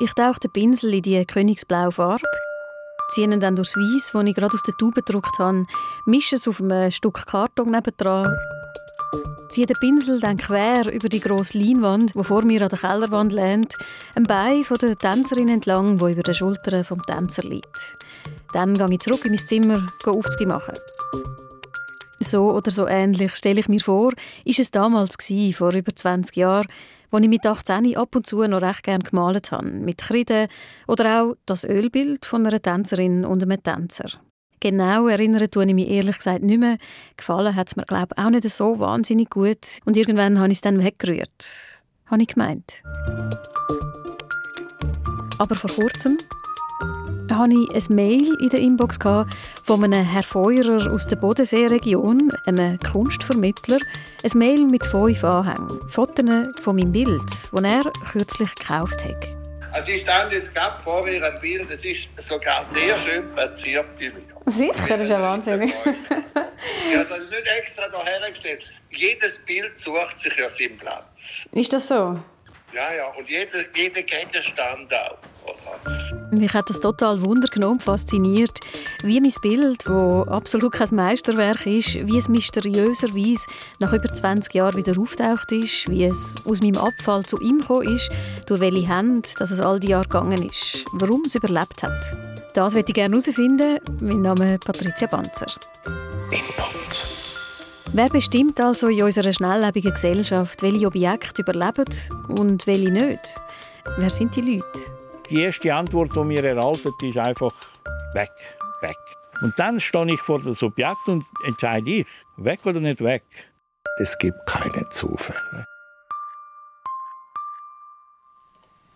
Ich tauche den Pinsel in die königsblaue Farbe, ziehe ihn dann durchs Weiss, das ich gerade aus der Tube gedruckt habe, mische es auf einem Stück Karton nebendran, ziehe den Pinsel dann quer über die grosse Leinwand, die vor mir an der Kellerwand lehnt, ein Bein von der Tänzerin entlang, wo über den Schultern vom Tänzer liegt. Dann gehe ich zurück in mein Zimmer, gehe Aufzüge machen. So oder so ähnlich stelle ich mir vor, ist es damals gewesen, vor über 20 Jahren, als ich mit 18 ab und zu noch recht gerne gemalt habe, mit Kreide oder auch das Ölbild von einer Tänzerin und einem Tänzer. Genau erinnern tue ich mich ehrlich gesagt nicht mehr. Gefallen hat es mir, glaube ich, auch nicht so wahnsinnig gut. Und irgendwann habe ich es dann weggerührt. Habe ich gemeint. Aber vor kurzem hatte ich ein Mail in der Inbox von einem Herr Feuerer aus der Bodenseeregion, einem Kunstvermittler. Ein Mail mit fünf Anhängen. Fotos von meinem Bild, das er kürzlich gekauft hat. Also ich stand jetzt gerade vor mir ein Bild, das ist sogar sehr schön platziert bei mir. Sicher, das ist ja wahnsinnig. ja, das ist nicht extra dahergestellt. Jedes Bild sucht sich ja seinen Platz. Ist das so? Ja, ja, und jeder, jeder Gegenstand auch. Mich hat das total wundergenommen, fasziniert, wie mein Bild, das absolut kein Meisterwerk ist, wie es mysteriöserweise nach über 20 Jahren wieder auftaucht ist, wie es aus meinem Abfall zu ihm gekommen ist, durch welche Hände dass es all die Jahre gegangen ist, warum es überlebt hat. Das möchte ich gerne herausfinden. Mein Name ist Patricia Banzer. Input. Wer bestimmt also in unserer schnelllebigen Gesellschaft, welche Objekte überleben und welche nicht? Wer sind die Leute? Die erste Antwort, die mir erhalten, ist einfach weg, weg. Und dann stehe ich vor das Objekt und entscheide ich, weg oder nicht weg. Es gibt keine Zufälle.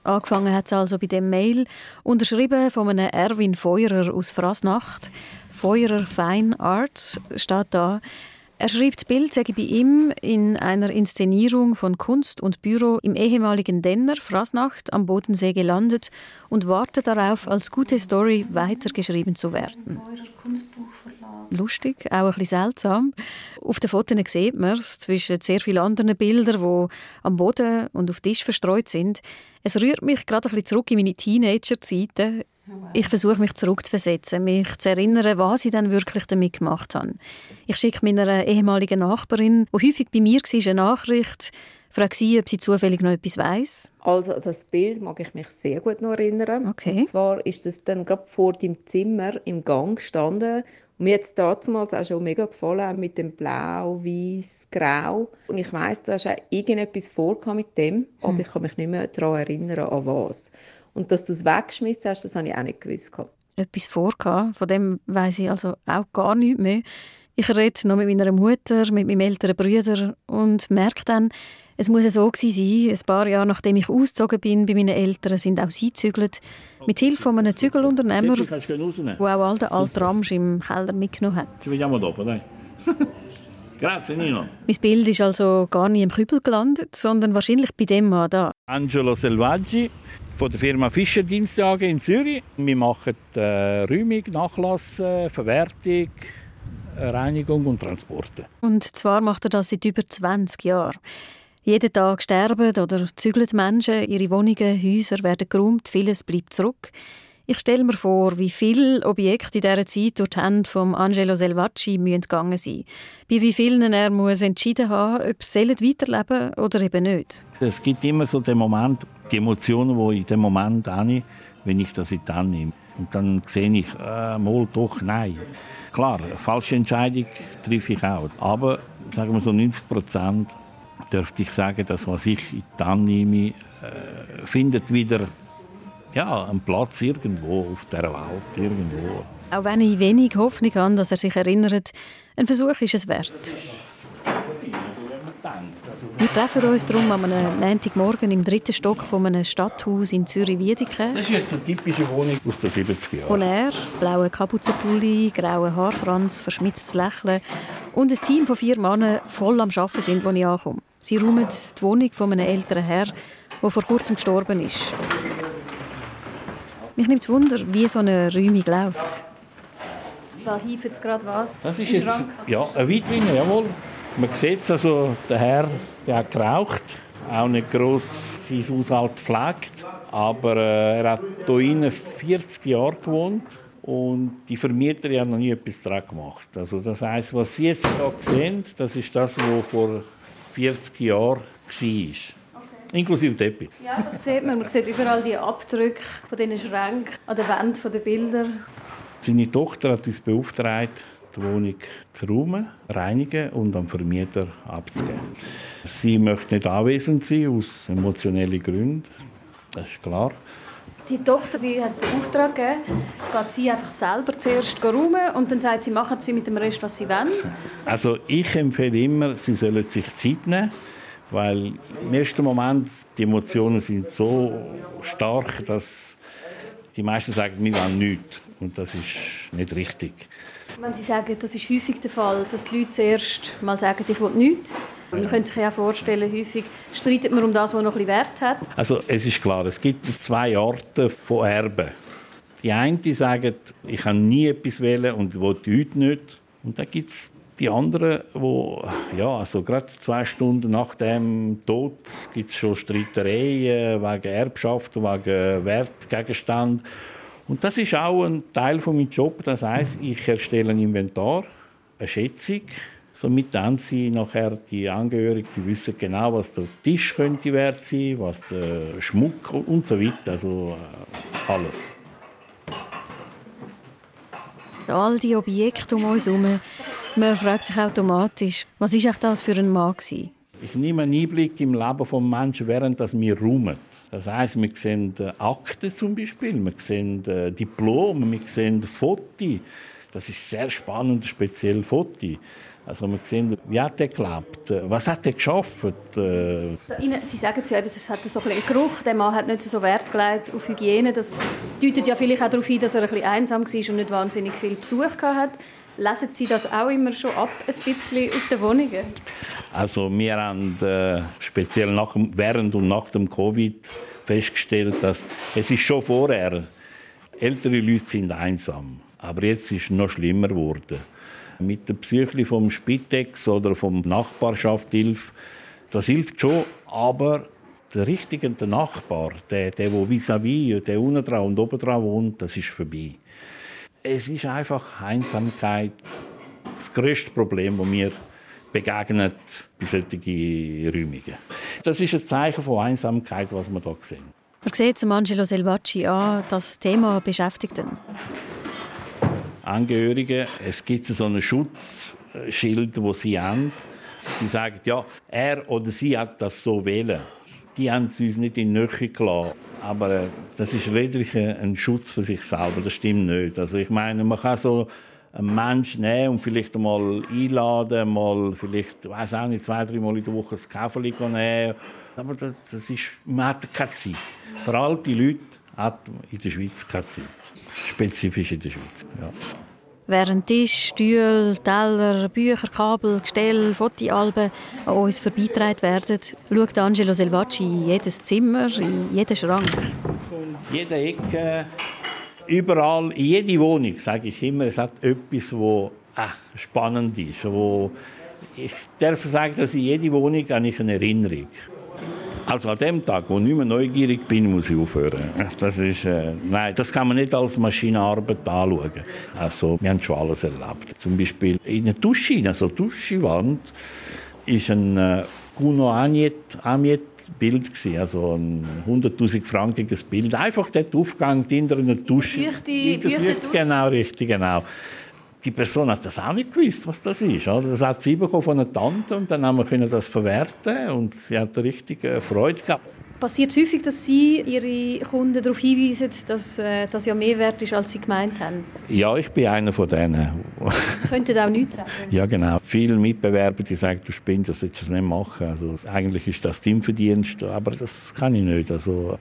Angefangen hat es also bei dem Mail, unterschrieben von einem Erwin Feuerer aus Frasnacht. Feuerer Fine Arts steht da. Er schreibt, das Bild sei bei ihm in einer Inszenierung von Kunst und Büro im ehemaligen Denner, Frasnacht, am Bodensee gelandet und warte darauf, als gute Story weitergeschrieben zu werden. Lustig, auch ein bisschen seltsam. Auf den Fotos sieht man es zwischen sehr vielen anderen Bildern, die am Boden und auf Tisch verstreut sind. Es rührt mich gerade ein bisschen zurück in meine Teenager-Zeiten. Ich versuche mich zurückzuversetzen, mich zu erinnern, was ich dann wirklich damit gemacht habe. Ich schicke meiner ehemaligen Nachbarin, die häufig bei mir war, eine Nachricht, frage sie, ob sie zufällig noch etwas weiß. Also das Bild mag ich mich sehr gut noch erinnern. Okay. Und zwar ist es dann gerade vor dem Zimmer im Gang gestanden mir hat damals auch schon mega gefallen, mit dem Blau, Weiß, Grau. Und ich weiss, da hast auch irgendetwas vor mit dem, aber hm. ich kann mich nicht mehr daran erinnern, an was. Und dass du es weggeschmissen hast, das habe ich auch nicht gewusst. Etwas vor, von dem weiß ich also auch gar nichts mehr. Ich rede noch mit meiner Mutter, mit meinem älteren Bruder und merke dann, es muss so gewesen sein. Ein paar Jahre nachdem ich ausgezogen bin bei meinen Eltern, sind auch sie gezügelt. Mit Hilfe von einem Zügelunternehmer, der auch all den alten Ramsch im Keller mitgenommen hat. Grazie, Nino. Mein Bild ist also gar nicht im Kübel gelandet, sondern wahrscheinlich bei dem Mann da. Angelo Selvaggi von der Firma Fischer Dienstag in Zürich. Wir machen äh, Räumung, Nachlass, äh, Verwertung, Reinigung und Transporte. Und zwar macht er das seit über 20 Jahren. Jeden Tag sterben oder zügeln Menschen, ihre Wohnungen, Häuser werden geräumt, vieles bleibt zurück. Ich stelle mir vor, wie viele Objekte in dieser Zeit durch die Hände von Angelo Selvacci gegangen sein Bei wie vielen er muss entschieden haben, ob sie weiterleben oder eben nicht. Es gibt immer so den Moment, die Emotionen, die ich in dem Moment habe, wenn ich das in die Hand nehme. Und dann sehe ich, äh, mal doch, nein. Klar, eine falsche Entscheidung treffe ich auch. Aber sagen wir so 90 Prozent dürfte ich sagen, dass was ich in die Hand nehme, äh, findet wieder ja, einen Platz irgendwo auf der Welt. Irgendwo. Auch wenn ich wenig Hoffnung habe, dass er sich erinnert, ein Versuch ist es wert. Wir treffen uns darum am Montagmorgen im dritten Stock von einem Stadthaus in Zürich-Wiedeke. Das ist jetzt eine typische Wohnung aus den 70er Jahren. Und er, blauer Kapuzenpulli, grauer Haarfranz, verschmitztes Lächeln und ein Team von vier Männern voll am Arbeiten sind, als ich ankomme. Sie räumen die Wohnung von einem älteren Herr, der vor kurzem gestorben ist. Mich nimmt es Wunder, wie so eine Räumung läuft. Da hieft jetzt gerade was. Das ist jetzt ja, eine Weitweine, jawohl. Man sieht es, also, der Herr der hat geraucht, auch nicht gross sein Haushalt pflegt. Aber äh, er hat hier 40 Jahre gewohnt und die Vermieter haben noch nie etwas daran gemacht. Also das heißt, was Sie jetzt hier sehen, das ist das, was vor 40 Jahren war. Okay. Inklusive Teppich. Ja, das sieht man. Man sieht überall die Abdrücke von diesen Schränken an der Wand der Bilder. Seine Tochter hat uns beauftragt, die Wohnung zu räumen, reinigen und am Vermieter abzugeben. Sie möchte nicht anwesend sein, aus emotionellen Gründen. Das ist klar. Die Tochter die hat den Auftrag gegeben, geht sie einfach selber zuerst räumen und dann sagt sie, machen sie mit dem Rest, was sie wollen. Also ich empfehle immer, sie sollen sich Zeit nehmen, weil im ersten Moment die Emotionen sind so stark, dass die meisten sagen, wir wollen nichts. Und das ist nicht richtig. Wenn Sie sagen, das ist häufig der Fall, dass die Leute zuerst mal sagen, ich will nichts. Man könnte sich ja vorstellen, häufig streitet man um das, was noch ein Wert hat. Also es ist klar, es gibt zwei Arten von Erben. Die einen die sagen, ich kann nie etwas wählen und will heute nicht. Und dann gibt es die anderen, wo ja, also gerade zwei Stunden nach dem Tod gibt es schon Streitereien wegen Erbschaft, wegen Wertgegenstand. Und das ist auch ein Teil von meinem Job. Das heißt, ich erstelle ein Inventar, eine Schätzung. Somit dann sie nachher die Angehörigen, die wissen genau, was der Tisch könnte wert sein, was der Schmuck und so weiter, also äh, alles. All die Objekte um uns herum, man fragt sich automatisch, was ist das für ein Mann gewesen? Ich nehme einen Einblick im Leben des Menschen, während wir räumen. Das heisst, wir sehen äh, Akten zum Beispiel, wir sehen äh, Diplome, wir sehen Fotos. Das ist sehr spannend, speziell Fotos. Also wir sehen, wie hat er gelebt, was hat er geschafft. Äh, Sie sagen ja, es hat so ein Geruch, der Mann hat nicht so Wert gelegt auf Hygiene. Das deutet ja vielleicht auch darauf hin, dass er ein bisschen einsam war und nicht wahnsinnig viel Besuch hatte. Lesen Sie das auch immer schon ab, ein bisschen aus den Wohnungen? Also wir haben äh, speziell nach, während und nach dem Covid festgestellt, dass es ist schon vorher, ältere Leute sind einsam, aber jetzt ist es noch schlimmer geworden. Mit der Psyche vom Spitex oder vom Nachbarschaftshilfe, das hilft schon, aber der richtige der Nachbar, der, der, der vis-à-vis, -vis, der unten dran und oben dran wohnt, das ist vorbei es ist einfach Einsamkeit das größte Problem, das mir begegnet bei solchen Räumungen. Das ist ein Zeichen von Einsamkeit, was wir hier sehen. Man sieht es Angelo Selvacci an, das Thema beschäftigt ihn. Angehörige, es gibt so ein Schutzschild, das sie haben. Die sagen, ja, er oder sie hat das so wählen. Die haben es uns nicht in die Nähe gelassen. Aber äh, das ist lediglich ein Schutz für sich selber. Das stimmt nicht. Also ich meine, man kann so einen Menschen nehmen und vielleicht einmal einladen, mal vielleicht, weiß auch nicht, zwei, drei Mal in der Woche ein Käferli nehmen. Aber das, das ist, man hat keine Zeit. Für alte Leute hat man in der Schweiz keine Zeit. Spezifisch in der Schweiz, ja. Während Tisch, Stühle, Teller, Bücher, Kabel, Gestell, Fotoalben an uns vorbeigetragen werden, schaut Angelo Selvacci in jedes Zimmer, in jeden Schrank. In jeder Ecke, überall, in jeder Wohnung, sage ich immer, es hat etwas, das äh, spannend ist. Wo ich darf sagen, dass in jeder Wohnung eine Erinnerung also an dem Tag, wo ich nicht mehr neugierig bin, muss ich aufhören. Das ist, äh, nein, das kann man nicht als Maschinenarbeit anschauen. Also, wir haben schon alles erlebt. Zum Beispiel in der Dusche, also Duschwand, ist ein äh, Kuno Aniet, Amiet Bild gewesen, also ein 100.000 frankiges Bild. Einfach dort aufgegangen in einer Dusche. Fürchte, fürchte Genau, richtig, genau die Person hat das auch nicht gewusst, was das ist. Das hat sie bekommen von einer Tante und dann haben wir das verwerten und sie hat richtig äh, Freude gehabt. Passiert es häufig, dass Sie Ihre Kunden darauf hinweisen, dass äh, das ja mehr wert ist, als Sie gemeint haben? Ja, ich bin einer von denen. Sie könnten auch nichts sagen. Ja, genau. Viele Mitbewerber die sagen, du spinnst, das solltest du nicht machen. Also, eigentlich ist das dein Verdienst, aber das kann ich nicht. Also,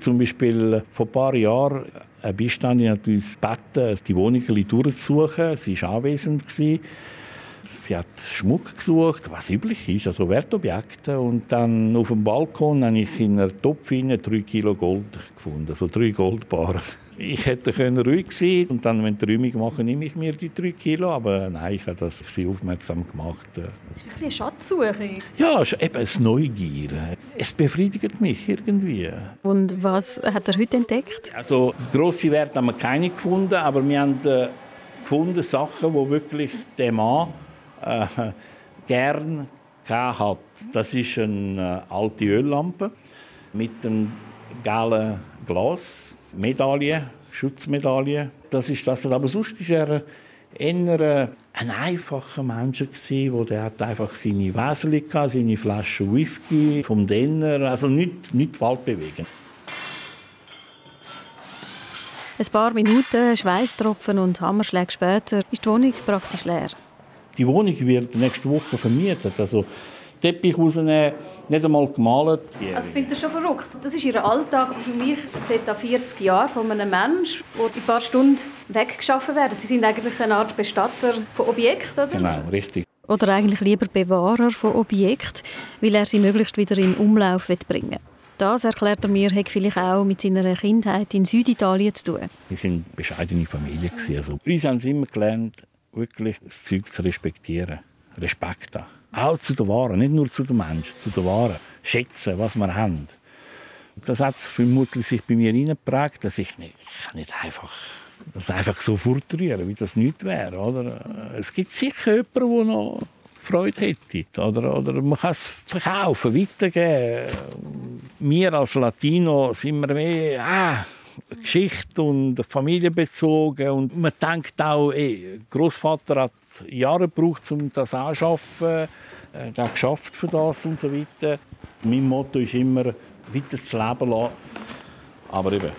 zum Beispiel vor ein paar Jahren eine Beistandin hat uns gebeten, die Wohnung durchzusuchen. Sie war anwesend. Sie hat Schmuck gesucht, was üblich ist, also Wertobjekte. Und dann auf dem Balkon habe ich in einer Topf drei Kilo Gold gefunden, also drei Goldbarren. Ich hätte können ruhig sein und dann, wenn die Räumung machen, nehme ich mir die drei Kilo. Aber nein, ich habe das sie aufmerksam gemacht. Das ist wirklich eine Schatzsuche. Ja, eben eine Neugier. Es befriedigt mich irgendwie. Und was hat er heute entdeckt? Also grosse Werte haben wir keine gefunden, aber wir haben äh, gefunden Sachen, wo wirklich der Mann äh, gern hat. Das ist eine äh, alte Öllampe mit einem gelben Glas Medaille, Schutzmedaille. Das ist das. Aber sonst war er eher ein einfacher Mensch gewesen, der hat einfach seine Wäseli seine Flasche Whisky vom Denner, also nicht, nicht Waldbewegen. Ein paar Minuten, Schweißtropfen und Hammerschläge später ist die Wohnung praktisch leer. Die Wohnung wird nächste Woche vermietet. Also Teppich rausnehmen, nicht einmal gemalt. Also ich finde das schon verrückt. Das ist ihr Alltag. Für mich sieht da 40 Jahre von einem Menschen, der in ein paar Stunden weggeschaffen werden. Sie sind eigentlich eine Art Bestatter von Objekten, oder? Genau, richtig. Oder eigentlich lieber Bewahrer von Objekten, weil er sie möglichst wieder in Umlauf bringen will. Das, erklärt er mir, hat vielleicht auch mit seiner Kindheit in Süditalien zu tun. Wir waren eine bescheidene Familie. Also, uns haben sie immer gelernt, wirklich das Zeug zu respektieren. Respekt haben. Auch zu der Ware, nicht nur zu den Menschen, zu der Ware. Schätzen, was wir haben. Das hat vermutlich sich bei mir hineingeprägt, dass ich nicht, nicht einfach das einfach so fortrühren, wie das nicht wäre. Oder? Es gibt sicher jemanden, der noch Freude hätte. Oder, oder man kann es verkaufen, weitergeben. Wir als Latino sind wir mehr ah, Geschichte und familienbezogen. Und man denkt auch, ey, Großvater hat Jahre gebraucht, um das anzuschaffen. Er hat geschafft für das und so weiter. Mein Motto ist immer, weiter zu leben lassen. Aber eben.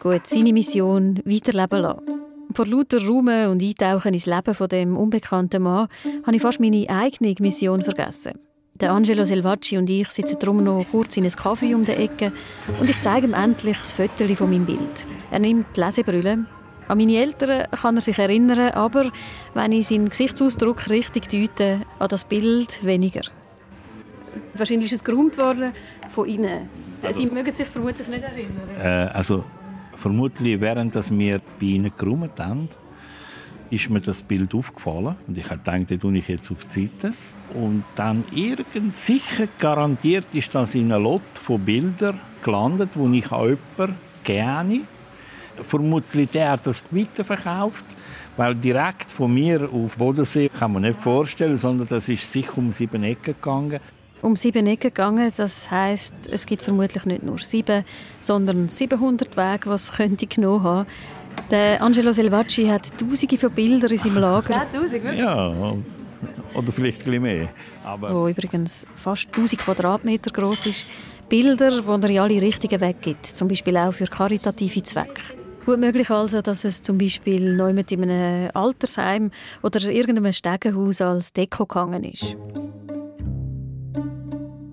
Gut, seine Mission, weiterleben lassen. Vor lauter Raum und Eintauchen ins Leben von dem unbekannten Mann habe ich fast meine eigene Mission vergessen. Der Angelo Selvacci und ich sitzen drum noch kurz in einem Kaffee um die Ecke und ich zeige ihm endlich das Foto von meinem Bild. Er nimmt die Lesebrille, an meine Eltern kann er sich erinnern, aber wenn ich seinen Gesichtsausdruck richtig deute, an das Bild weniger. Wahrscheinlich ist es geräumt worden von Ihnen. Also, Sie mögen sich vermutlich nicht erinnern. Äh, also vermutlich während dass wir bei Ihnen geräumt haben, ist mir das Bild aufgefallen und ich habe gedacht, das tue ich jetzt auf die Seite. Und dann irgend sicher garantiert ist das in einer Lot von Bildern gelandet, wo ich an jemanden gerne vermutlich der hat das weiterverkauft, weil direkt von mir auf Bodensee kann man nicht vorstellen, sondern das ist sicher um sieben Ecken gegangen. Um sieben Ecken gegangen, das heißt, es gibt vermutlich nicht nur sieben, sondern 700 Wege, was könnte genommen haben. Der Angelo Selvacci hat Tausende von Bildern in seinem Lager. 10'000, wirklich? Ja, oder vielleicht ein bisschen mehr. Aber wo übrigens fast 1000 Quadratmeter groß ist. Bilder, die er in alle Richtungen weggibt, zum Beispiel auch für karitative Zwecke. Gut möglich also, dass es zum Beispiel neu mit in einem Altersheim oder irgendeinem Stegenhaus als Deko gegangen ist.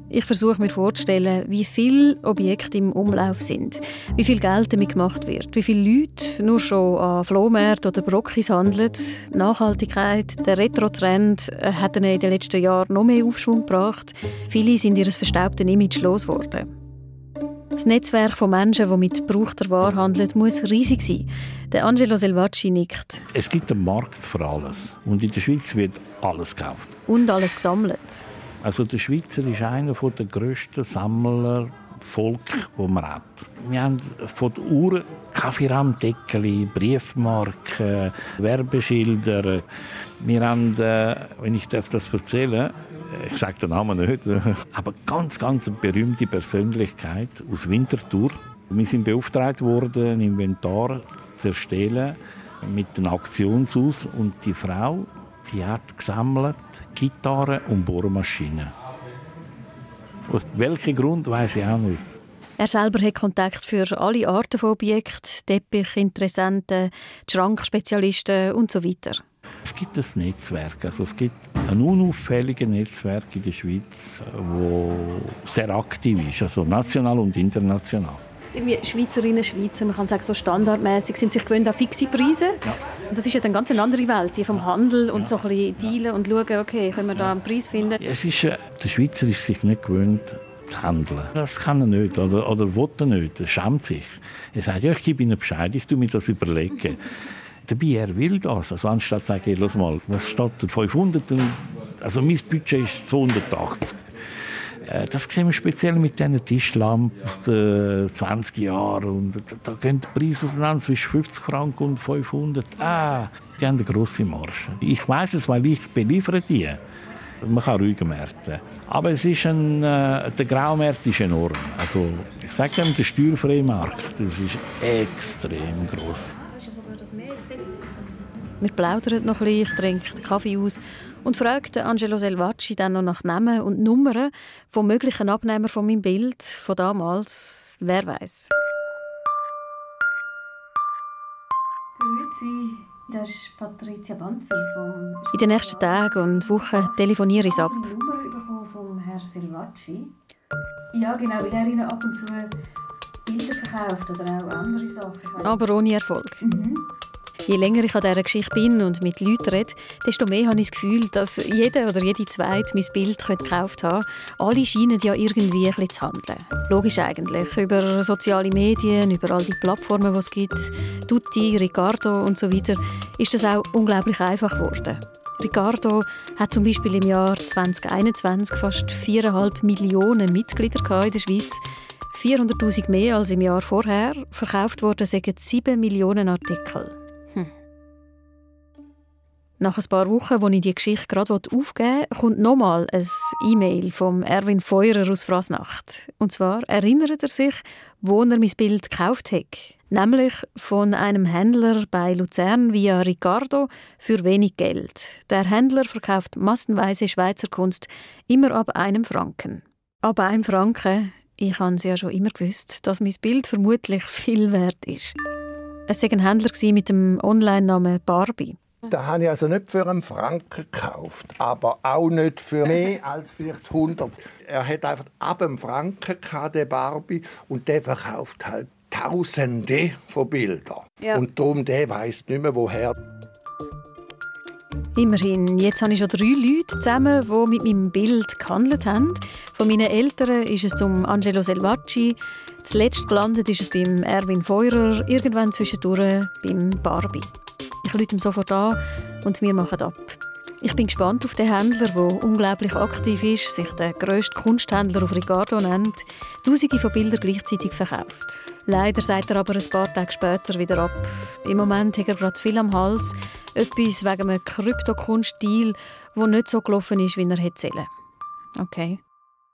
Ich versuche mir vorzustellen, wie viele Objekte im Umlauf sind, wie viel Geld damit gemacht wird, wie viele Leute nur schon an Flohmärkten oder Brockis handeln. Nachhaltigkeit, der Retro-Trend hat in den letzten Jahren noch mehr Aufschwung gebracht. Viele sind ihres verstaubten Image losgeworden. Das Netzwerk von Menschen, die mit gebrauchter Ware handeln, muss riesig sein. Der Angelo Selvacci nickt. Es gibt einen Markt für alles. Und in der Schweiz wird alles gekauft. Und alles gesammelt. Also der Schweizer ist einer der grössten Sammler Volk, wo man hat. Wir haben von den Uhren Kaffeerahmdeckel, Briefmarken, Werbeschilder. Wir haben, äh, wenn ich das erzählen darf, ich sage den Namen nicht, aber ganz, ganz eine berühmte Persönlichkeit aus Winterthur. Wir sind beauftragt worden, ein Inventar zu erstellen mit einem Aktionshaus und die Frau, die hat gesammelt Gitarren und Bohrmaschinen. Aus welchem Grund weiß ich auch nicht. Er selber hat Kontakt für alle Arten von Objekten, Teppichinteressenten, Schrankspezialisten und so weiter. Es gibt ein Netzwerk, also es gibt ein unauffälliges Netzwerk in der Schweiz, das sehr aktiv ist, also national und international. irgendwie Schweizerinnen, Schweizer, man kann sagen, so standardmäßig sind sich gewöhnt an fixe Preise. Ja. Und das ist ja dann ganz eine andere Welt, die vom Handel und ja. so ein bisschen dealen und schauen, okay, können wir da einen Preis finden. Es ist, äh, der Schweizer ist sich nicht gewöhnt, zu handeln. Das kann er nicht oder, oder will er nicht, er schämt sich. Er sagt, ja, ich gebe Ihnen Bescheid, ich tue mir das überlegen. Dabei, er will das. Also anstatt zu sagen, hey, mal, was da? 500? Also mein Budget ist 280. Äh, das sehen wir speziell mit diesen Tischlampen aus den 20 Jahren. Und da gehen die Preise auseinander zwischen 50 Franken und 500. Ah, die haben eine grosse Marge. Ich weiß es, weil ich beliefere die. Man kann ruhiger Märkte. Aber es ist ein, äh, der Graumarkt ist enorm. Also, ich sage dem, der steuerfreie Markt ist extrem groß. Wir plaudern noch ein bisschen, ich trinke den Kaffee aus und fragte Angelo Selvacci dann noch nach Namen und Nummern von möglichen Abnehmern von meinem Bild von damals. Wer weiß? Grüezi, das ist Patricia Banzer vom In den nächsten Tagen und Wochen telefoniere ich ab. Ich habe eine Nummer bekommen vom Herrn Selvacci. Ja, genau, weil er ihnen ab und zu Bilder verkauft oder auch andere Sachen. Aber ohne Erfolg. Mhm. Je länger ich an dieser Geschichte bin und mit Leuten rede, desto mehr habe ich das Gefühl, dass jeder oder jede Zweite mein Bild gekauft haben Alle scheinen ja irgendwie ein bisschen zu handeln. Logisch eigentlich. Über soziale Medien, über all die Plattformen, die es gibt, Tutti, Ricardo und so weiter, ist das auch unglaublich einfach geworden. Ricardo hat zum Beispiel im Jahr 2021 fast 4,5 Millionen Mitglieder in der Schweiz. 400.000 mehr als im Jahr vorher. Verkauft wurden 7 Millionen Artikel. Nach ein paar Wochen, wo ich die Geschichte gerade aufgeben will, kommt nochmal ein E-Mail vom Erwin Feurer aus Frasnacht. Und zwar erinnert er sich, wo er mein Bild gekauft hat. Nämlich von einem Händler bei Luzern via Ricardo für wenig Geld. Der Händler verkauft massenweise Schweizer Kunst immer ab einem Franken. Ab einem Franken? Ich habe es ja schon immer gewusst, dass mein Bild vermutlich viel wert ist. Es war ein Händler mit dem Online-Namen Barbie. Da habe ich also nicht für einen Franken gekauft, aber auch nicht für mehr als vielleicht 100. Er hat einfach ab einem Franken gehabt, der Barbie, und der verkauft halt Tausende von Bildern. Ja. Und darum, der weiß nicht mehr, woher. Immerhin, jetzt habe ich schon drei Leute zusammen, die mit meinem Bild gehandelt haben. Von meinen Eltern ist es zum Angelo Selvacci, zuletzt gelandet ist es beim Erwin Feurer, irgendwann zwischendurch beim Barbie. Ich rufe ihm sofort an und wir machen ab. Ich bin gespannt auf den Händler, der unglaublich aktiv ist, sich der grösste Kunsthändler auf Ricardo nennt, tausende von Bildern gleichzeitig verkauft. Leider sagt er aber ein paar Tage später wieder ab. Im Moment hat er gerade zu viel am Hals, etwas wegen einem Kryptokunstdeal, der nicht so gelaufen ist, wie er hätte sollen. Okay.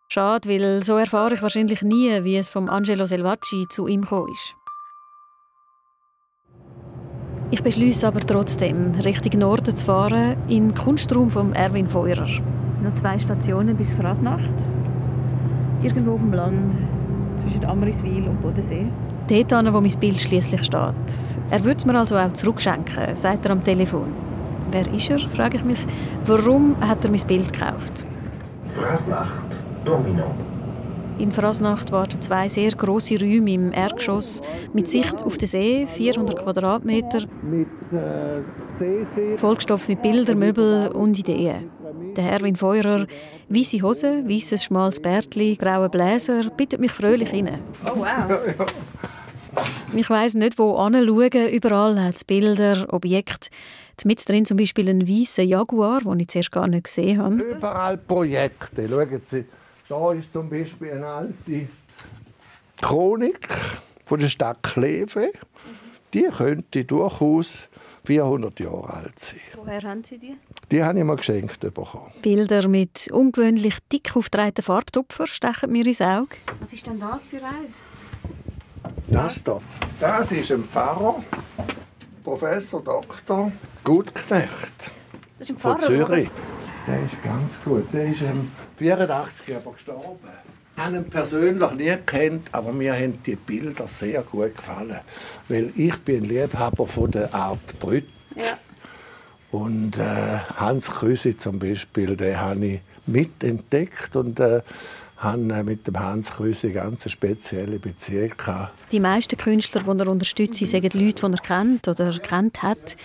Schade, weil so erfahre ich wahrscheinlich nie, wie es vom Angelo Selvacci zu ihm gekommen ist. Ich beschließe aber trotzdem, Richtung Norden zu fahren, in den Kunstraum von Erwin Feurer. Noch zwei Stationen bis Frasnacht. Irgendwo auf dem Land, zwischen Amriswil und Bodensee. Dort an, wo mein Bild schließlich steht. Er würde es mir also auch zurückschenken, sagt er am Telefon. Wer ist er, frage ich mich. Warum hat er mein Bild gekauft? Frasnacht, Domino. In Frasnacht warten zwei sehr große Räume im Erdgeschoss mit Sicht auf den See, 400 Quadratmeter, vollgestopft mit Bildern, Möbeln und Ideen. Der Herwin Feurer, weiße Hose, weißes schmales Bärtli, graue Bläser, bittet mich fröhlich rein. Oh wow! Ich weiss nicht, wo anschauen. Überall hat es Bilder, Objekte. Mit drin zum Beispiel ein weißer Jaguar, den ich zuerst gar nicht gesehen habe. Überall Projekte. Schauen Sie, da ist zum Beispiel eine alte Chronik von der Stadt Kleve. Die könnte durchaus 400 Jahre alt sein. Woher haben Sie die? Die habe ich mir geschenkt bekommen. Bilder mit ungewöhnlich dick aufgetragenen Farbtupfer stechen mir ins Auge. Was ist denn das für eins? Das da. Das ist ein Pfarrer, Professor Dr. Gutknecht. Das ist ein Pfarrer, von Zürich. Der ist ganz gut. Der ist am 84 aber gestorben. Ich habe ihn persönlich nie kennt, aber mir haben die Bilder sehr gut gefallen. Weil ich bin Liebhaber von der Art Brütt. Ja. Und äh, Hans Krüsi zum Beispiel, den habe ich mitentdeckt und äh, habe äh, mit dem Hans Krüsi eine ganz spezielle Beziehung gehabt. Die meisten Künstler, die er unterstützt, sind Leute, die er kennt oder kennt hat.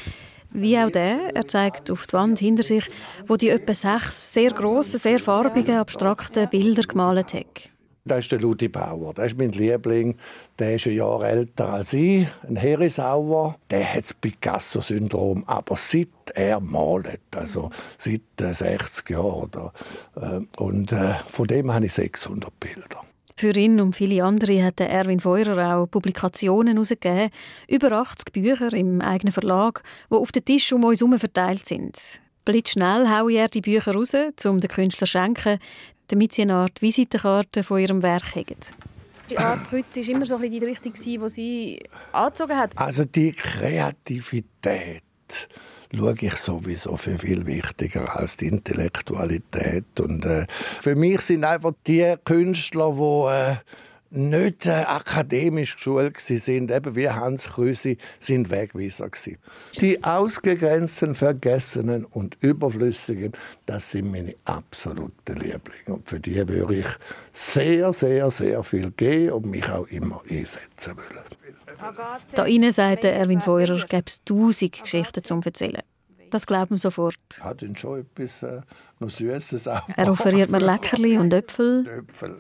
Wie auch der, er zeigt auf die Wand hinter sich, wo die etwa sechs sehr grossen, sehr farbigen, abstrakten Bilder gemalt hat. Das ist der Ludi Bauer. Das ist mein Liebling. Der ist ein Jahr älter als ich, ein Herisauer. Der hat das Picasso-Syndrom, aber seit er malt, also seit 60 Jahren. Äh, und äh, von dem habe ich 600 Bilder. Für ihn und viele andere hat Erwin Feurer auch Publikationen herausgegeben, über 80 Bücher im eigenen Verlag, die auf den Tisch um uns herum verteilt sind. Blitzschnell haue er die Bücher raus, um den Künstler zu schenken, damit sie eine Art Visitenkarte von ihrem Werk haben. Die Art heute war immer so ein die Richtung, die sie angezogen hat. Also die Kreativität schaue ich sowieso für viel wichtiger als die Intellektualität. Und äh, für mich sind einfach die Künstler, die äh, nicht äh, akademisch geschult sind, eben wie Hans Krüsi, sind Wegweiser gewesen. Die ausgegrenzten, vergessenen und überflüssigen, das sind meine absoluten Lieblinge. Und für die würde ich sehr, sehr, sehr viel geben und mich auch immer einsetzen wollen. Da innen sagt Erwin Feurer, gäbe es tausend Geschichten zu erzählen. Das glaubt man sofort. Hat ihn schon etwas äh, noch Süßes auch. Er offeriert mir Leckerli und Äpfel. Äpfel.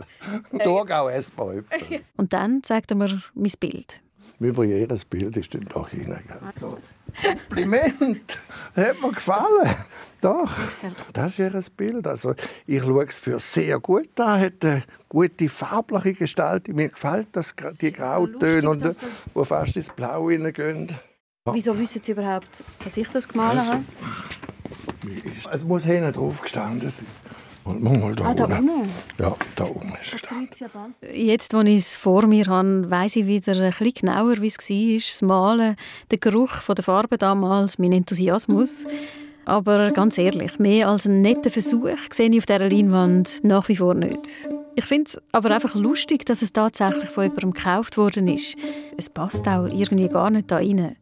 Thurgau essbar Äpfel. Und dann zeigt er mir mein Bild. Im Übrigen, jedes Bild ist dann doch hinein. So. Kompliment! Hat mir gefallen. Doch, das ist ihr Bild. Also, ich schaue es für sehr gut an. Hat eine gute farbliche Gestalt. Mir gefällt das, die Grautöne, und, wo fast ins Blau hineingehen. Wieso wissen Sie überhaupt, dass ich das gemalt also, habe? Es muss hinten drauf gestanden sein. Mal da, ah, da unten? Ja, da oben ist es. Jetzt, als ich es vor mir habe, weiss ich wieder ein bisschen genauer, wie es war. Das Malen, der Geruch der Farbe damals, mein Enthusiasmus. Aber ganz ehrlich, mehr als einen netten Versuch sehe ich auf dieser Leinwand nach wie vor nicht. Ich finde es aber einfach lustig, dass es tatsächlich von jemandem gekauft worden ist. Es passt auch irgendwie gar nicht da rein.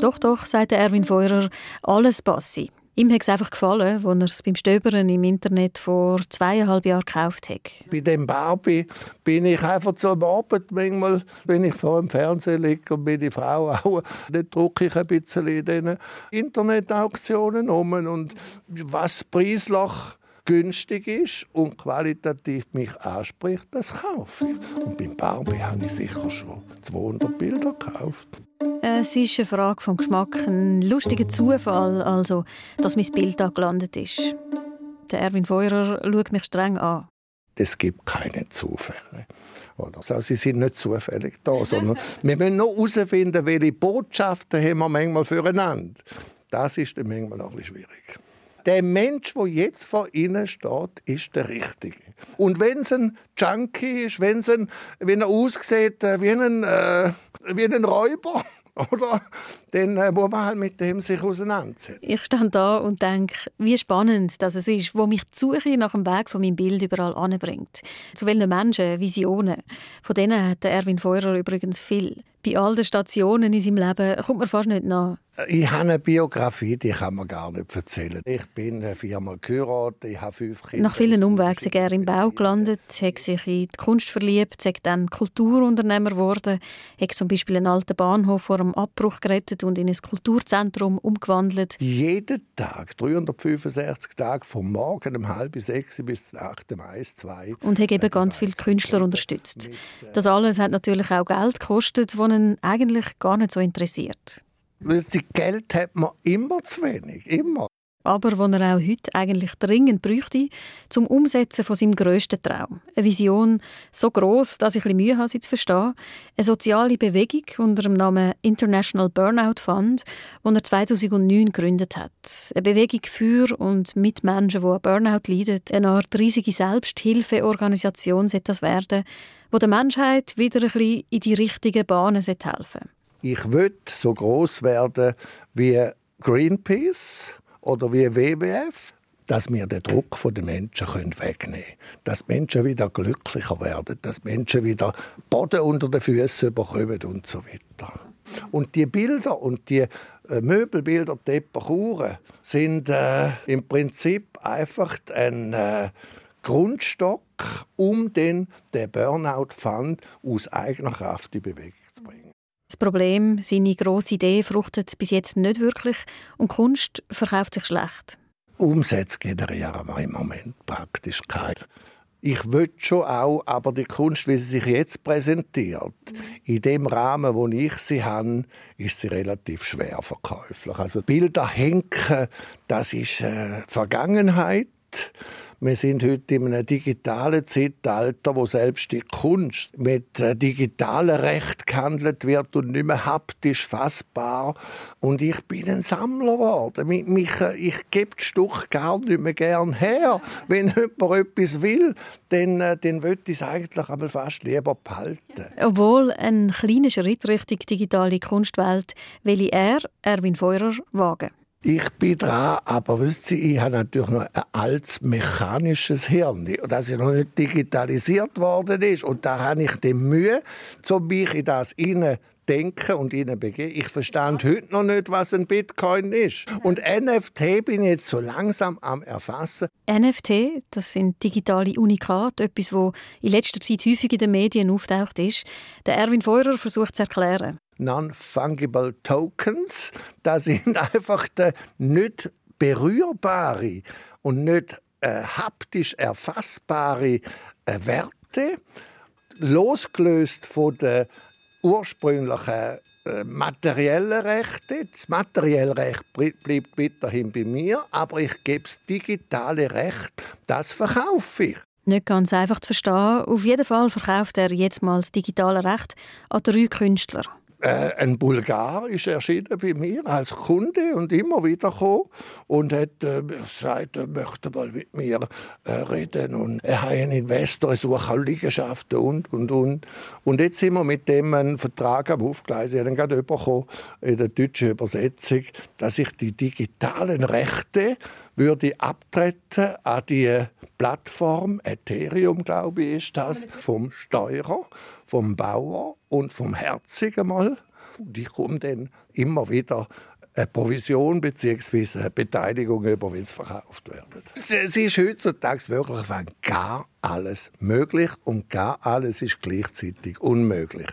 Doch, doch, sagte Erwin Feurer, alles passe. Ihm hat es einfach gefallen, als er es beim Stöbern im Internet vor zweieinhalb Jahren gekauft hat. Bei dem Barbie bin ich einfach so am Abend, manchmal bin ich vor dem Fernseher liegen und meine Frau auch. Dann drücke ich ein bisschen in diesen Internetauktionen um und was preislich günstig ist und qualitativ mich anspricht, das kaufe ich. Und beim Barbie habe ich sicher schon 200 Bilder gekauft. Es ist eine Frage vom Geschmack, ein lustiger Zufall, also, dass mein Bild da gelandet ist. Der Erwin Feurer schaut mich streng an. Es gibt keine Zufälle. Also, sie sind nicht zufällig da, sondern wir müssen noch herausfinden, welche Botschaften haben wir manchmal füreinander. Das ist dann manchmal auch ein bisschen schwierig. Der Mensch, der jetzt vor Ihnen steht, ist der Richtige. Und wenn es ein Junkie ist, wenn, ein, wenn er aussieht äh, wie ein, äh, wie ein Räuber, oder? Dann äh, muss man halt mit dem sich auseinandersetzen. Ich stand da und denke, wie spannend das ist, wo mich die Suche nach dem Weg von meinem Bild überall anbringt. Zu welchen Menschen, Visionen. Von denen hat Erwin Feurer übrigens viel. Bei all den Stationen in seinem Leben kommt man fast nicht nach. Ich habe eine Biografie, die kann man gar nicht erzählen. Ich bin viermal geheiratet, ich habe fünf Kinder. Nach vielen Umwegen ist er im Bau gelandet, hat sich in die Kunst verliebt, ist dann Kulturunternehmer geworden, hat zum Beispiel einen alten Bahnhof vor dem Abbruch gerettet und in ein Kulturzentrum umgewandelt. Jeden Tag, 365 Tage, vom Morgen um halb sechs bis zum 8. Mai, zwei. Und hat eben ganz viele Künstler unterstützt. Das alles hat natürlich auch Geld gekostet, das ihn eigentlich gar nicht so interessiert. Das Geld hat man immer zu wenig, immer. Aber wo er auch heute eigentlich dringend bräuchte, zum Umsetzen von seinem grössten Traum. Eine Vision so groß, dass ich ein Mühe habe, sie zu verstehen. Eine soziale Bewegung unter dem Namen International Burnout Fund, die er 2009 gegründet hat. Eine Bewegung für und mit Menschen, die an Burnout leiden. Eine Art riesige Selbsthilfeorganisation sollte das werden, wo der Menschheit wieder ein bisschen in die richtigen Bahnen helfen sollte ich will so groß werden wie Greenpeace oder wie WWF, dass wir den Druck den Menschen wegnehmen können. Dass Menschen wieder glücklicher werden, dass Menschen wieder Boden unter den Füßen bekommen und so weiter. Und die Bilder und die äh, Möbelbilder der Epochuren sind äh, im Prinzip einfach ein äh, Grundstock, um den der Burnout Fund aus eigener Kraft zu bringen. Das Problem, seine grosse Idee fruchtet bis jetzt nicht wirklich und Kunst verkauft sich schlecht. Umsätze generieren wir im Moment praktisch keine. Ich will schon auch, aber die Kunst, wie sie sich jetzt präsentiert, in dem Rahmen, wo ich sie habe, ist sie relativ schwer verkäuflich. Also Bilder hängen, das ist äh, Vergangenheit. Wir sind heute in einem digitalen Zeitalter, wo selbst die Kunst mit äh, digitalen Recht gehandelt wird und nicht mehr haptisch fassbar. Und ich bin ein Sammler geworden. Ich, mich, äh, ich gebe das Stück gar nicht mehr gern her. Wenn jemand etwas will, dann, äh, dann will ich es eigentlich einmal fast lieber behalten. Obwohl ein kleiner Schritt Richtung digitale Kunstwelt will er, Erwin Feurer, wagen. Ich bin dran, aber wisst ihr, ich habe natürlich noch ein altes mechanisches Hirn, das ja noch nicht digitalisiert worden ist. Und da habe ich die Mühe, um mich in das hinein denken und ihnen begeben. Ich verstand heute noch nicht, was ein Bitcoin ist. Und NFT bin ich jetzt so langsam am erfassen. NFT, das sind digitale Unikate, etwas, wo in letzter Zeit häufig in den Medien auftaucht ist. Der Erwin Feurer versucht zu erklären. Non-fungible Tokens, das sind einfach die nicht berührbare und nicht äh, haptisch erfassbare äh, Werte, losgelöst von den ursprünglichen äh, materiellen Rechte. Das materielle Recht bleibt weiterhin bei mir, aber ich gebe das digitale Recht, das verkaufe ich. Nicht ganz einfach zu verstehen. Auf jeden Fall verkauft er jetzt mal das digitale Recht an drei Künstler. Äh, ein Bulgar ist erschienen bei mir als Kunde und immer wieder gekommen und hat äh, gesagt, er möchte mal mit mir äh, reden und er hat einen Investor, er sucht auch Liegenschaften und und und. Und jetzt sind wir mit dem einen Vertrag am Aufgleisen. Ich habe gerade bekommen in der deutschen Übersetzung, dass ich die digitalen Rechte würde abtreten an die Plattform Ethereum, glaube ich, ist das, vom Steuerer, vom Bauer und vom Herzigen mal. Und ich komme dann immer wieder eine Provision bzw. eine Beteiligung über, wenn es verkauft wird. Es ist heutzutage wirklich gar alles möglich und gar alles ist gleichzeitig unmöglich.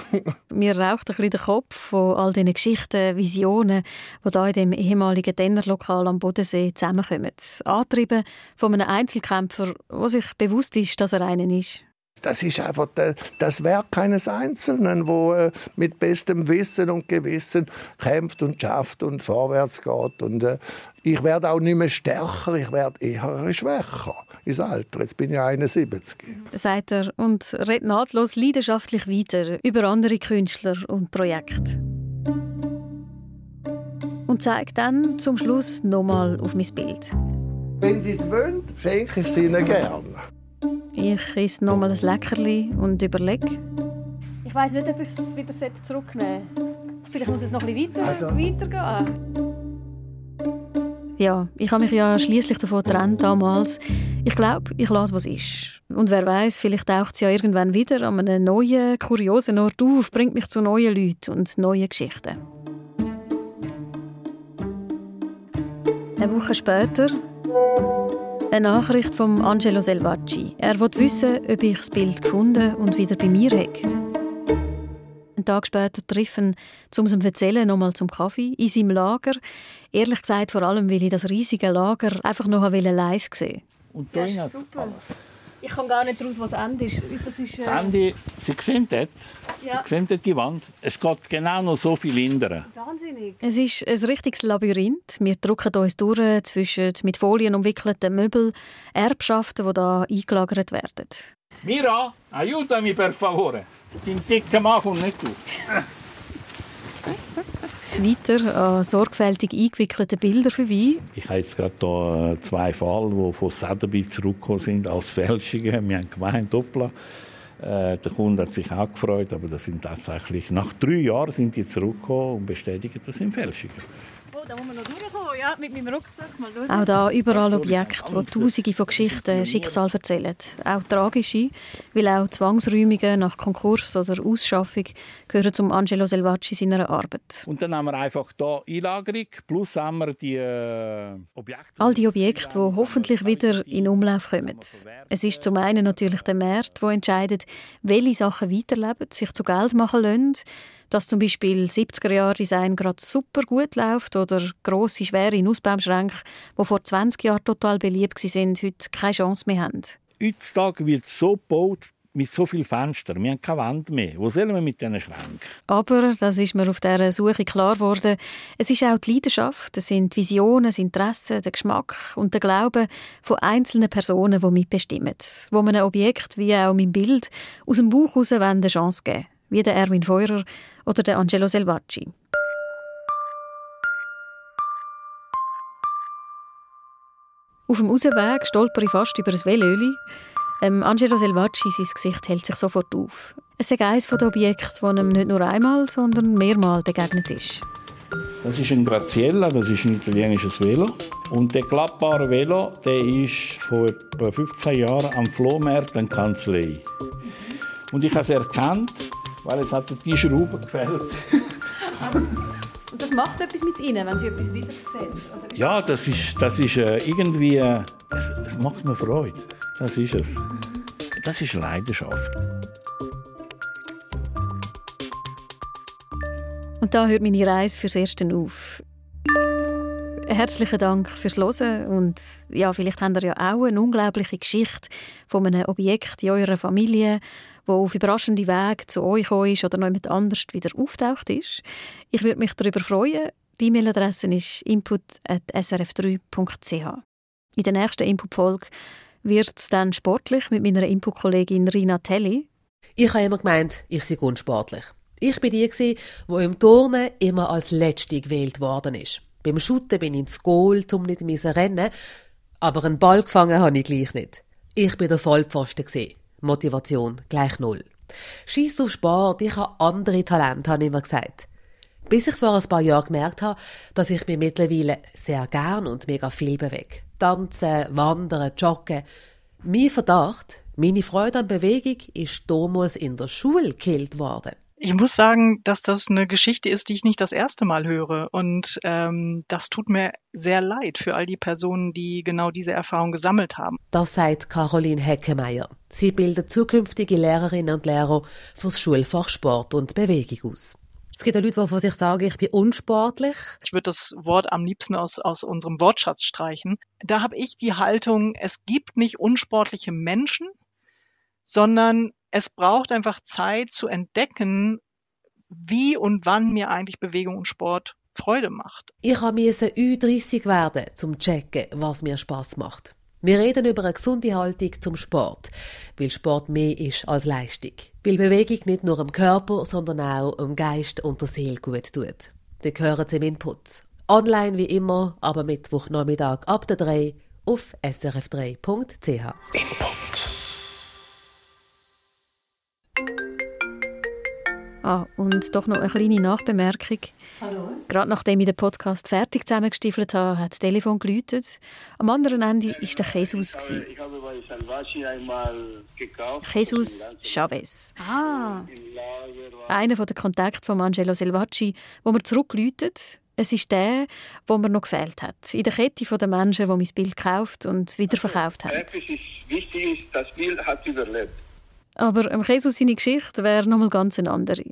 Mir raucht ein bisschen der Kopf von all diesen Geschichten, Visionen, die hier in dem ehemaligen Dennerlokal am Bodensee zusammenkommen. Antrieben von einem Einzelkämpfer, der sich bewusst ist, dass er einen ist. Das ist einfach das Werk eines Einzelnen, wo äh, mit bestem Wissen und Gewissen kämpft und schafft und vorwärts geht. Und äh, ich werde auch nicht mehr stärker, ich werde eher schwächer ins Alter. Jetzt bin ich 71. Sagt er und redet nahtlos leidenschaftlich weiter über andere Künstler und Projekte. Und zeigt dann zum Schluss nochmal auf mein Bild. Wenn Sie es wollen, schenke ich es Ihnen gerne. Ich esse nochmal ein Leckerli und überlege. Ich weiß nicht, ob ich es wieder zurücknehmen sollte. Vielleicht muss es noch ein bisschen weiter, also. weitergehen. Ja, ich habe mich ja schließlich davon getrennt damals. Ich glaube, ich lasse, was ist. Und wer weiß, vielleicht taucht es ja irgendwann wieder an einem neuen, kuriosen Ort auf, bringt mich zu neuen Leuten und neuen Geschichten. Eine Woche später eine Nachricht von Angelo Selvacci. Er will wissen, ob ich das Bild gefunden und wieder bei mir habe. Einen Tag später treffen, um es ihm erzählen, nochmal zum Kaffee, in seinem Lager. Ehrlich gesagt, vor allem, weil ich das riesige Lager einfach noch live sehen Und da ja, super. Ich kann gar nicht daraus, was Ende ist. Das ist äh... Ende, Sie sehen dort, ja. Sie sehen dort die Wand. Es geht genau noch so viel hindern. Wahnsinnig. Es ist ein richtiges Labyrinth. Wir drücken uns durch zwischen mit Folien umwickelten Möbeln, Erbschaften, die hier eingelagert werden. Mira, aiutami per favore. Dein dicker Mann kommt nicht durch. Weiter an sorgfältig eingewickelten Bildern vorbei. Ich habe jetzt gerade hier äh, zwei Fälle, die von Sotheby's zurückgekommen sind als Fälschungen. Wir haben gemeint, hoppla. Äh, der Kunde hat sich auch gefreut, aber das sind tatsächlich nach drei Jahren sind die zurückgekommen und bestätigen, das sind Fälschungen. Oh, da muss man noch durchkommen, ja, mit meinem Rucksack. Mal schauen. Auch da überall Objekte, die Tausende von Geschichten, Schicksal erzählen. Auch tragische, weil auch Zwangsräumungen nach Konkurs oder Ausschaffung gehören zum Angelo Selvacci seiner Arbeit. Und dann haben wir einfach hier Einlagerung, plus haben wir die äh, Objekte. All die Objekte, die hoffentlich wieder in Umlauf kommen. Es ist zum einen natürlich der Markt, der entscheidet, welche Sachen weiterleben, sich zu Geld machen lassen, dass zum Beispiel 70er-Jahre-Design gerade super gut läuft oder grosse, schwere Nussbaumschränke, die vor 20 Jahren total beliebt waren, heute keine Chance mehr haben. Heutzutage wird so gebaut, mit so vielen Fenstern. Wir haben keine Wand mehr. Wo sollen wir mit diesen Schränken? Aber, das ist mir auf dieser Suche klar geworden, es ist auch die Leidenschaft, es sind Visionen, das Interesse, der Geschmack und der Glaube von einzelnen Personen, die mitbestimmen. Wo man ein Objekt, wie auch mein Bild, aus dem Bauch heraus eine Chance geben wie der Erwin Feurer oder der Angelo Selvacci. Auf dem Rausweg stolper ich fast über ein Velöli. Ähm, Angelo Selvacci, sein Gesicht hält sich sofort auf. Es ist eines der Objekte, das ihm nicht nur einmal, sondern mehrmals begegnet ist. Das ist ein Graziella, das ist ein italienisches Velo. Und der klappbare Velo, der ist vor etwa 15 Jahren am Flohmarkt in Kanzlei. Und ich habe es erkannt, weil es hat die Schraube gefällt. Und das macht etwas mit Ihnen, wenn Sie etwas wieder sehen? Ja, das ist, das ist äh, irgendwie, äh, es, es macht mir Freude. Das ist es. Das ist Leidenschaft. Und da hört meine Reise fürs Erste auf. Herzlichen Dank fürs Hören und ja, vielleicht habt ihr ja auch eine unglaubliche Geschichte von einem Objekt in eurer Familie, wo auf überraschende Wege zu euch gekommen ist oder noch jemand anders wieder auftaucht ist. Ich würde mich darüber freuen. Die E-Mail-Adresse ist input.srf3.ch. In der nächsten Input-Folge wird es dann sportlich mit meiner Input-Kollegin Rina Telli. Ich habe immer gemeint, ich sei unsportlich. Ich bin die, die im Turnen immer als Letzte gewählt worden ist. Beim Shooten bin ich ins Goal, um nicht rennen. Aber einen Ball gefangen habe ich gleich nicht. Ich bin der Vollpfosten. Motivation gleich null. Scheiß auf Sport, ich habe andere Talente, habe ich immer gesagt. Bis ich vor ein paar Jahren gemerkt habe, dass ich mich mittlerweile sehr gern und mega viel bewege. Tanzen, wandern, joggen. Mein Verdacht, meine Freude an Bewegung ist damals in der Schule gekillt worden. Ich muss sagen, dass das eine Geschichte ist, die ich nicht das erste Mal höre. Und ähm, das tut mir sehr leid für all die Personen, die genau diese Erfahrung gesammelt haben. Das sagt Caroline Heckemeyer. Sie bildet zukünftige Lehrerinnen und Lehrer fürs Schulfach Sport und Bewegung aus. Es gibt ja Leute, die von sich sagen, ich bin unsportlich. Ich würde das Wort am liebsten aus, aus unserem Wortschatz streichen. Da habe ich die Haltung, es gibt nicht unsportliche Menschen, sondern es braucht einfach Zeit zu entdecken, wie und wann mir eigentlich Bewegung und Sport Freude macht. Ich musste Ü30 werden, zum checken, was mir Spaß macht. Wir reden über eine gesunde Haltung zum Sport, weil Sport mehr ist als Leistung. Weil Bewegung nicht nur dem Körper, sondern auch dem Geist und der Seele gut tut. Wir gehören zum Input. Online wie immer, aber Mittwochnachmittag ab der 3 auf srf3.ch. Input. Ah, und doch noch eine kleine Nachbemerkung. Hallo? Gerade nachdem ich den Podcast fertig zusammengestiefelt habe, hat das Telefon geläutet. Am anderen Ende war der Jesus. gewesen. Ich habe bei Salvaci einmal gekauft. Jesus Chavez. Ah, Einer der Kontakte von Angelo Selvacci, wo mir zurückläutet. Es ist der, wo mir noch gefehlt hat. In der Kette der Menschen, die mein Bild gekauft und wiederverkauft haben. Etwas ist wichtig, ist, das Bild hat überlebt. Aber Jesus seine Geschichte wäre noch mal ganz eine andere.